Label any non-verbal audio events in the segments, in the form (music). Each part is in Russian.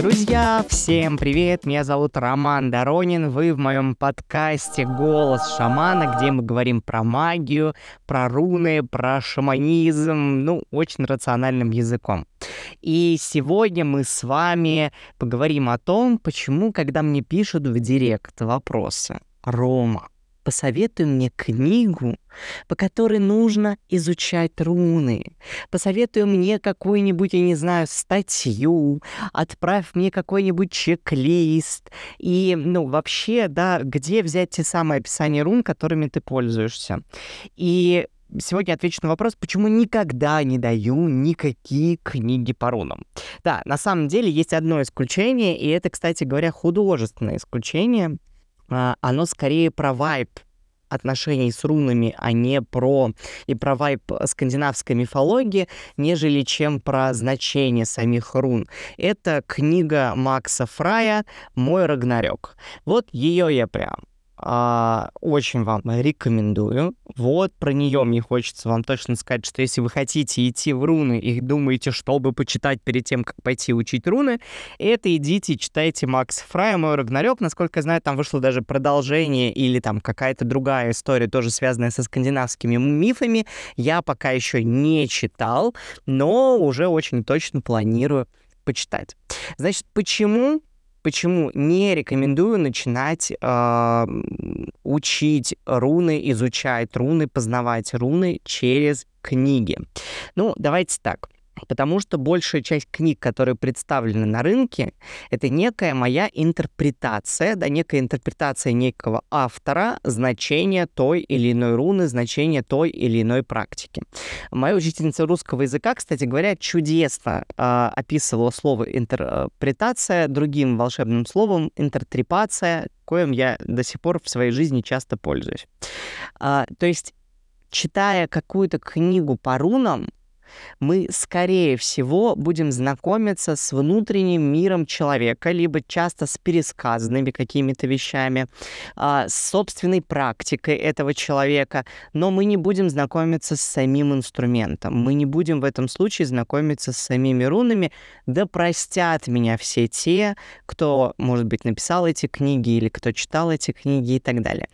Друзья, всем привет! Меня зовут Роман Доронин. Вы в моем подкасте «Голос шамана», где мы говорим про магию, про руны, про шаманизм, ну, очень рациональным языком. И сегодня мы с вами поговорим о том, почему, когда мне пишут в директ вопросы, Рома, посоветуй мне книгу, по которой нужно изучать руны. Посоветуй мне какую-нибудь, я не знаю, статью, отправь мне какой-нибудь чек-лист. И, ну, вообще, да, где взять те самые описания рун, которыми ты пользуешься. И сегодня отвечу на вопрос, почему никогда не даю никакие книги по рунам. Да, на самом деле есть одно исключение, и это, кстати говоря, художественное исключение — оно скорее про вайб отношений с рунами, а не про и про вайп скандинавской мифологии, нежели чем про значение самих рун. Это книга Макса Фрая «Мой Рагнарёк». Вот ее я прям а, очень вам рекомендую. Вот про нее мне хочется вам точно сказать, что если вы хотите идти в руны и думаете, чтобы почитать перед тем, как пойти учить руны, это идите читайте Макс Фрая «Мой Рагнарёк». Насколько я знаю, там вышло даже продолжение или там какая-то другая история, тоже связанная со скандинавскими мифами. Я пока еще не читал, но уже очень точно планирую почитать. Значит, почему почему не рекомендую начинать э, учить руны, изучать руны, познавать руны через книги. Ну, давайте так. Потому что большая часть книг, которые представлены на рынке, это некая моя интерпретация, да, некая интерпретация некого автора значения той или иной руны, значения той или иной практики. Моя учительница русского языка, кстати говоря, чудесно э, описывала слово интерпретация другим волшебным словом интертрепация, коим я до сих пор в своей жизни часто пользуюсь. А, то есть читая какую-то книгу по рунам, мы, скорее всего, будем знакомиться с внутренним миром человека, либо часто с пересказанными какими-то вещами, а, с собственной практикой этого человека, но мы не будем знакомиться с самим инструментом, мы не будем в этом случае знакомиться с самими рунами, да простят меня все те, кто, может быть, написал эти книги или кто читал эти книги и так далее.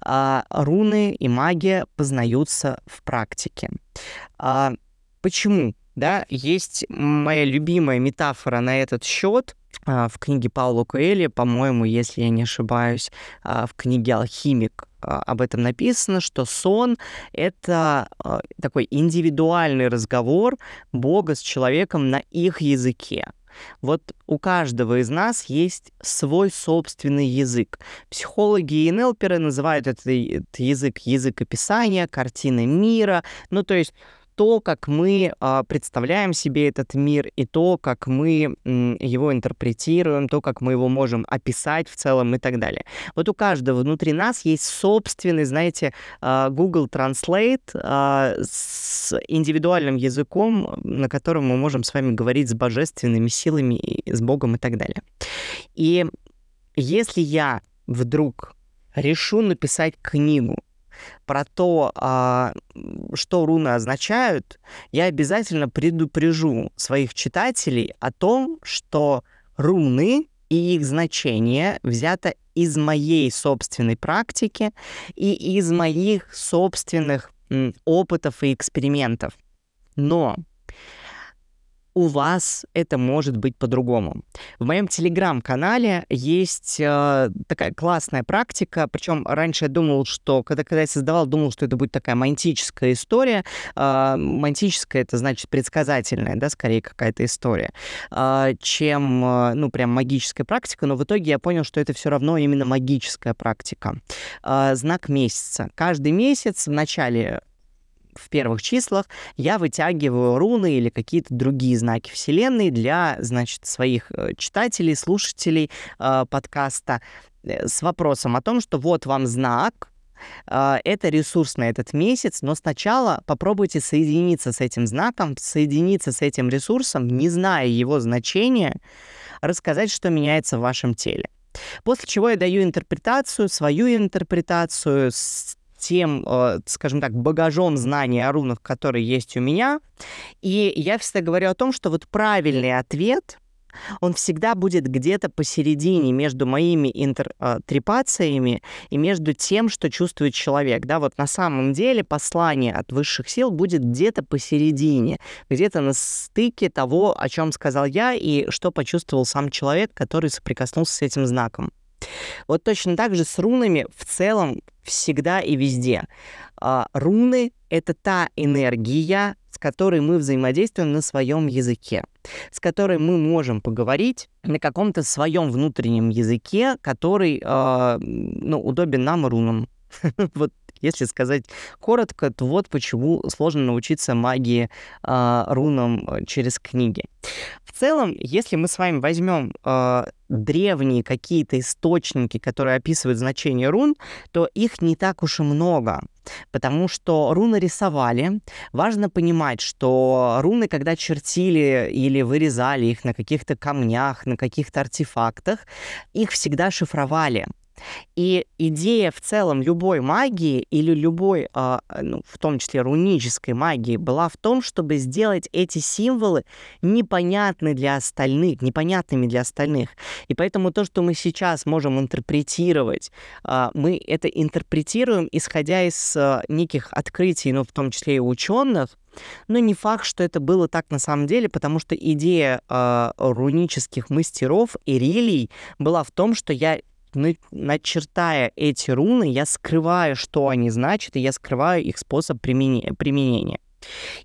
А, руны и магия познаются в практике. А, Почему? Да, есть моя любимая метафора на этот счет а, в книге Паула Куэли, по-моему, если я не ошибаюсь, а, в книге «Алхимик» а, об этом написано, что сон — это такой индивидуальный разговор Бога с человеком на их языке. Вот у каждого из нас есть свой собственный язык. Психологи и НЛперы называют этот язык язык описания, картины мира. Ну, то есть то, как мы а, представляем себе этот мир, и то, как мы его интерпретируем, то, как мы его можем описать в целом и так далее. Вот у каждого внутри нас есть собственный, знаете, а, Google Translate а, с индивидуальным языком, на котором мы можем с вами говорить с божественными силами, с Богом и так далее. И если я вдруг решу написать книгу про то, а, что руны означают, я обязательно предупрежу своих читателей о том, что руны и их значение взято из моей собственной практики и из моих собственных опытов и экспериментов. Но у вас это может быть по-другому. В моем телеграм-канале есть э, такая классная практика, причем раньше я думал, что, когда, когда я создавал, думал, что это будет такая мантическая история. Э, мантическая — это значит предсказательная, да, скорее какая-то история, э, чем, э, ну, прям магическая практика, но в итоге я понял, что это все равно именно магическая практика. Э, знак месяца. Каждый месяц в начале в первых числах я вытягиваю руны или какие-то другие знаки Вселенной для, значит, своих э, читателей, слушателей э, подкаста э, с вопросом о том, что вот вам знак, э, это ресурс на этот месяц, но сначала попробуйте соединиться с этим знаком, соединиться с этим ресурсом, не зная его значения, рассказать, что меняется в вашем теле. После чего я даю интерпретацию, свою интерпретацию с тем, э, скажем так, багажом знаний о рунах, которые есть у меня. И я всегда говорю о том, что вот правильный ответ он всегда будет где-то посередине между моими интертрепациями и между тем, что чувствует человек. Да, вот на самом деле послание от высших сил будет где-то посередине, где-то на стыке того, о чем сказал я и что почувствовал сам человек, который соприкоснулся с этим знаком. Вот точно так же с рунами в целом всегда и везде. А, руны — это та энергия, с которой мы взаимодействуем на своем языке, с которой мы можем поговорить на каком-то своем внутреннем языке, который э, ну, удобен нам рунам. (laughs) вот если сказать коротко, то вот почему сложно научиться магии э, рунам через книги. В целом, если мы с вами возьмем э, древние какие-то источники, которые описывают значение рун, то их не так уж и много. Потому что руны рисовали. Важно понимать, что руны, когда чертили или вырезали их на каких-то камнях, на каких-то артефактах, их всегда шифровали. И идея в целом любой магии или любой, э, ну, в том числе рунической магии, была в том, чтобы сделать эти символы непонятны для остальных, непонятными для остальных. И поэтому то, что мы сейчас можем интерпретировать, э, мы это интерпретируем, исходя из э, неких открытий, ну, в том числе и ученых, но не факт, что это было так на самом деле, потому что идея э, рунических мастеров и релий была в том, что я начертая эти руны, я скрываю, что они значат, и я скрываю их способ применения.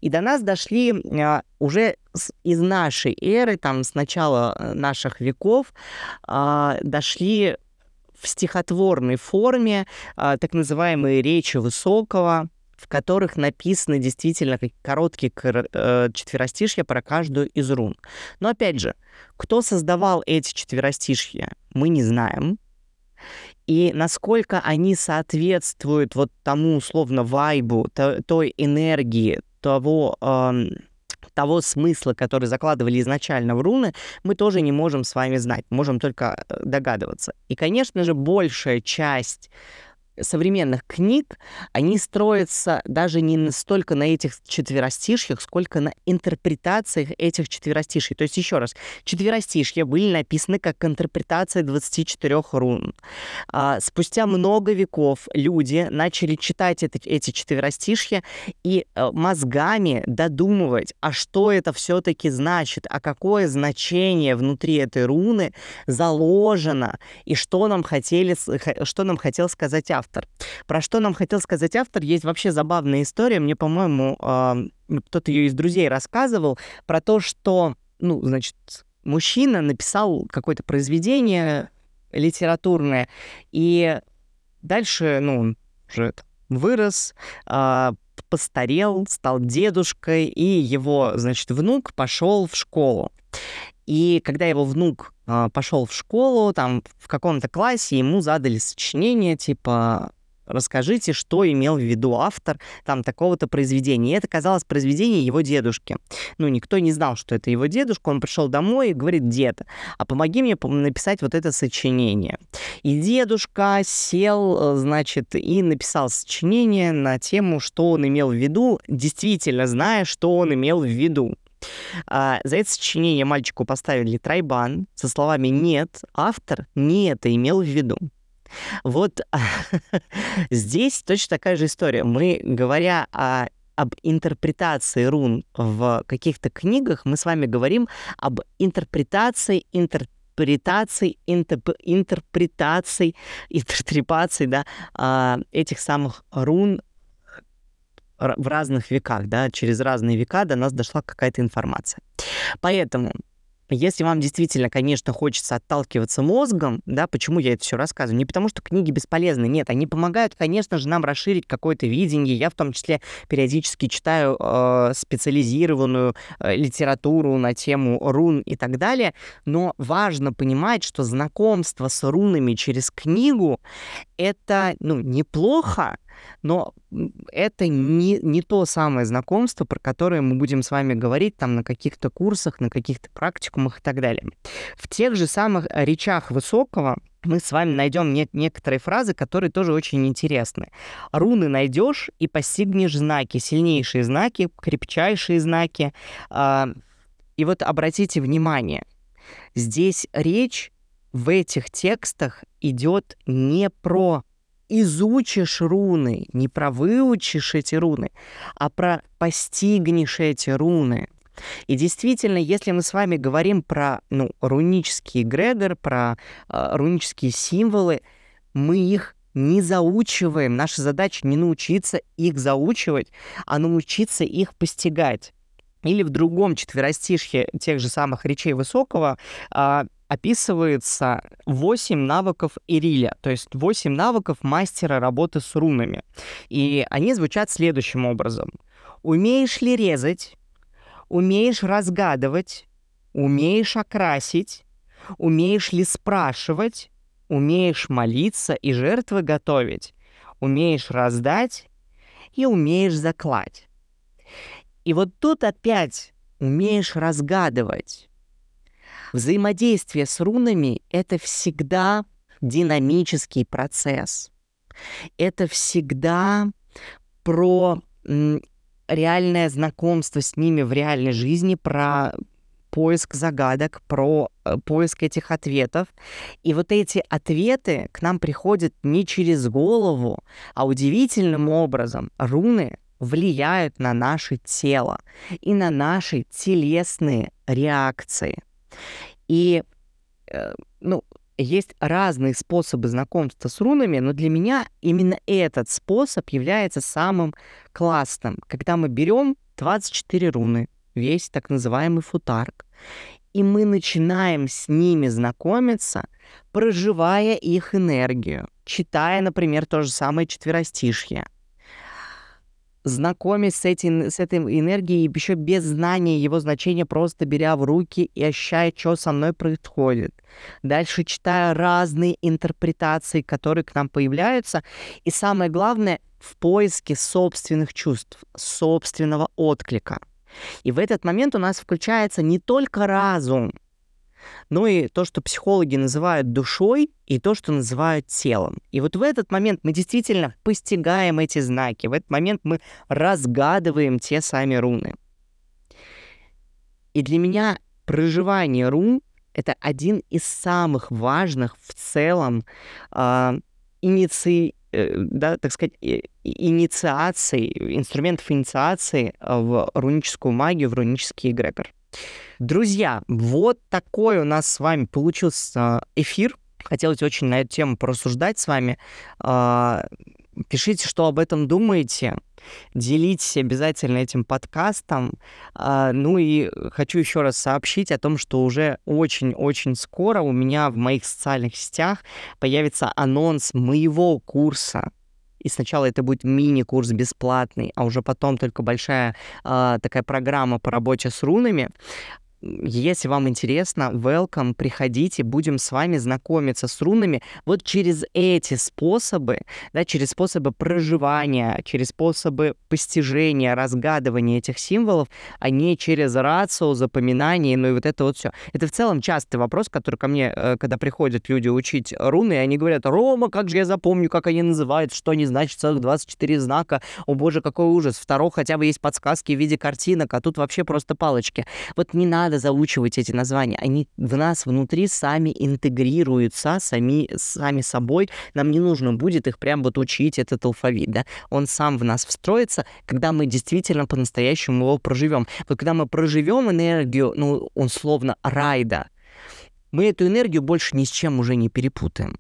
И до нас дошли а, уже из нашей эры, там с начала э, наших веков, а, дошли в стихотворной форме а, так называемые речи Высокого, в которых написаны действительно короткие э, четверостишья про каждую из рун. Но опять же, кто создавал эти четверостишья, мы не знаем и насколько они соответствуют вот тому, условно, вайбу, то, той энергии, того, э, того смысла, который закладывали изначально в руны, мы тоже не можем с вами знать, можем только э, догадываться. И, конечно же, большая часть современных книг, они строятся даже не столько на этих четверостишьях, сколько на интерпретациях этих четверостишей. То есть, еще раз, четверостишья были написаны как интерпретация 24 рун. А, спустя много веков люди начали читать это, эти четверостишья и а, мозгами додумывать, а что это все-таки значит, а какое значение внутри этой руны заложено, и что нам, хотели, что нам хотел сказать автор автор. Про что нам хотел сказать автор, есть вообще забавная история. Мне, по-моему, э, кто-то ее из друзей рассказывал про то, что, ну, значит, мужчина написал какое-то произведение литературное, и дальше, ну, он уже вырос, э, постарел, стал дедушкой, и его, значит, внук пошел в школу. И когда его внук э, пошел в школу, там в каком-то классе ему задали сочинение типа расскажите, что имел в виду автор там такого-то произведения. И это казалось произведение его дедушки. Ну, никто не знал, что это его дедушка. Он пришел домой и говорит, дед, а помоги мне написать вот это сочинение. И дедушка сел, э, значит, и написал сочинение на тему, что он имел в виду, действительно зная, что он имел в виду. А, за это сочинение мальчику поставили тройбан со словами «нет, автор не это имел в виду». Вот (laughs) здесь точно такая же история. Мы, говоря о об интерпретации рун в каких-то книгах, мы с вами говорим об интерпретации интерпретации, интерп, интерпретации, (laughs) интерпретации, да, а, этих самых рун в разных веках, да, через разные века до нас дошла какая-то информация. Поэтому если вам действительно, конечно, хочется отталкиваться мозгом, да, почему я это все рассказываю? Не потому, что книги бесполезны, нет, они помогают, конечно же, нам расширить какое-то видение. Я в том числе периодически читаю э, специализированную э, литературу на тему рун и так далее, но важно понимать, что знакомство с рунами через книгу это, ну, неплохо, но это не, не то самое знакомство, про которое мы будем с вами говорить там на каких-то курсах, на каких-то практикумах и так далее. В тех же самых речах Высокого мы с вами найдем не- некоторые фразы, которые тоже очень интересны. Руны найдешь и постигнешь знаки, сильнейшие знаки, крепчайшие знаки. Э- и вот обратите внимание, здесь речь в этих текстах идет не про изучишь руны, не про выучишь эти руны, а про постигнешь эти руны. И действительно, если мы с вами говорим про ну, рунический эгрегор, про э, рунические символы, мы их не заучиваем. Наша задача не научиться их заучивать, а научиться их постигать. Или в другом четверостишье тех же самых речей Высокого а, описывается 8 навыков Ириля, то есть 8 навыков мастера работы с рунами. И они звучат следующим образом. Умеешь ли резать? Умеешь разгадывать? Умеешь окрасить? Умеешь ли спрашивать? Умеешь молиться и жертвы готовить? Умеешь раздать? И умеешь заклать? И вот тут опять умеешь разгадывать. Взаимодействие с рунами — это всегда динамический процесс. Это всегда про реальное знакомство с ними в реальной жизни, про поиск загадок, про э, поиск этих ответов. И вот эти ответы к нам приходят не через голову, а удивительным образом руны влияют на наше тело и на наши телесные реакции. И, э, ну, есть разные способы знакомства с рунами, но для меня именно этот способ является самым классным, когда мы берем 24 руны, весь так называемый футарк, и мы начинаем с ними знакомиться, проживая их энергию, читая, например, то же самое четверостишье, знакомясь с, этим, с этой энергией еще без знания его значения, просто беря в руки и ощущая, что со мной происходит. Дальше читая разные интерпретации, которые к нам появляются. И самое главное, в поиске собственных чувств, собственного отклика. И в этот момент у нас включается не только разум, но и то, что психологи называют душой, и то, что называют телом. И вот в этот момент мы действительно постигаем эти знаки, в этот момент мы разгадываем те сами руны. И для меня проживание рун — это один из самых важных в целом э, иници... да, так сказать, э, инициаций, инструментов инициации в руническую магию, в рунический эгрегор. Друзья, вот такой у нас с вами получился эфир. Хотелось очень на эту тему порассуждать с вами. А, пишите, что об этом думаете. Делитесь обязательно этим подкастом. А, ну и хочу еще раз сообщить о том, что уже очень-очень скоро у меня в моих социальных сетях появится анонс моего курса и сначала это будет мини-курс бесплатный, а уже потом только большая э, такая программа по работе с рунами. Если вам интересно, welcome, приходите, будем с вами знакомиться с рунами вот через эти способы, да, через способы проживания, через способы постижения, разгадывания этих символов, а не через рацио, запоминание, ну и вот это вот все. Это в целом частый вопрос, который ко мне, э, когда приходят люди учить руны, и они говорят, Рома, как же я запомню, как они называют, что они значат, целых 24 знака, о боже, какой ужас. Второго хотя бы есть подсказки в виде картинок, а тут вообще просто палочки. Вот не надо надо заучивать эти названия. Они в нас внутри сами интегрируются, сами, сами собой. Нам не нужно будет их прям вот учить, этот алфавит, да. Он сам в нас встроится, когда мы действительно по-настоящему его проживем. Вот когда мы проживем энергию, ну, он словно райда, мы эту энергию больше ни с чем уже не перепутаем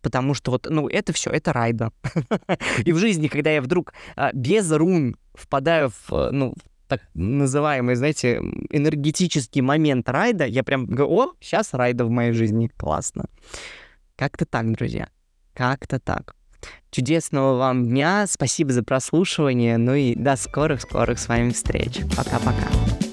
потому что вот, ну, это все, это райда. (laughs) И в жизни, когда я вдруг а, без рун впадаю в, ну, так называемый, знаете, энергетический момент райда, я прям говорю, о, сейчас райда в моей жизни, классно. Как-то так, друзья, как-то так. Чудесного вам дня, спасибо за прослушивание, ну и до скорых-скорых с вами встреч. Пока-пока.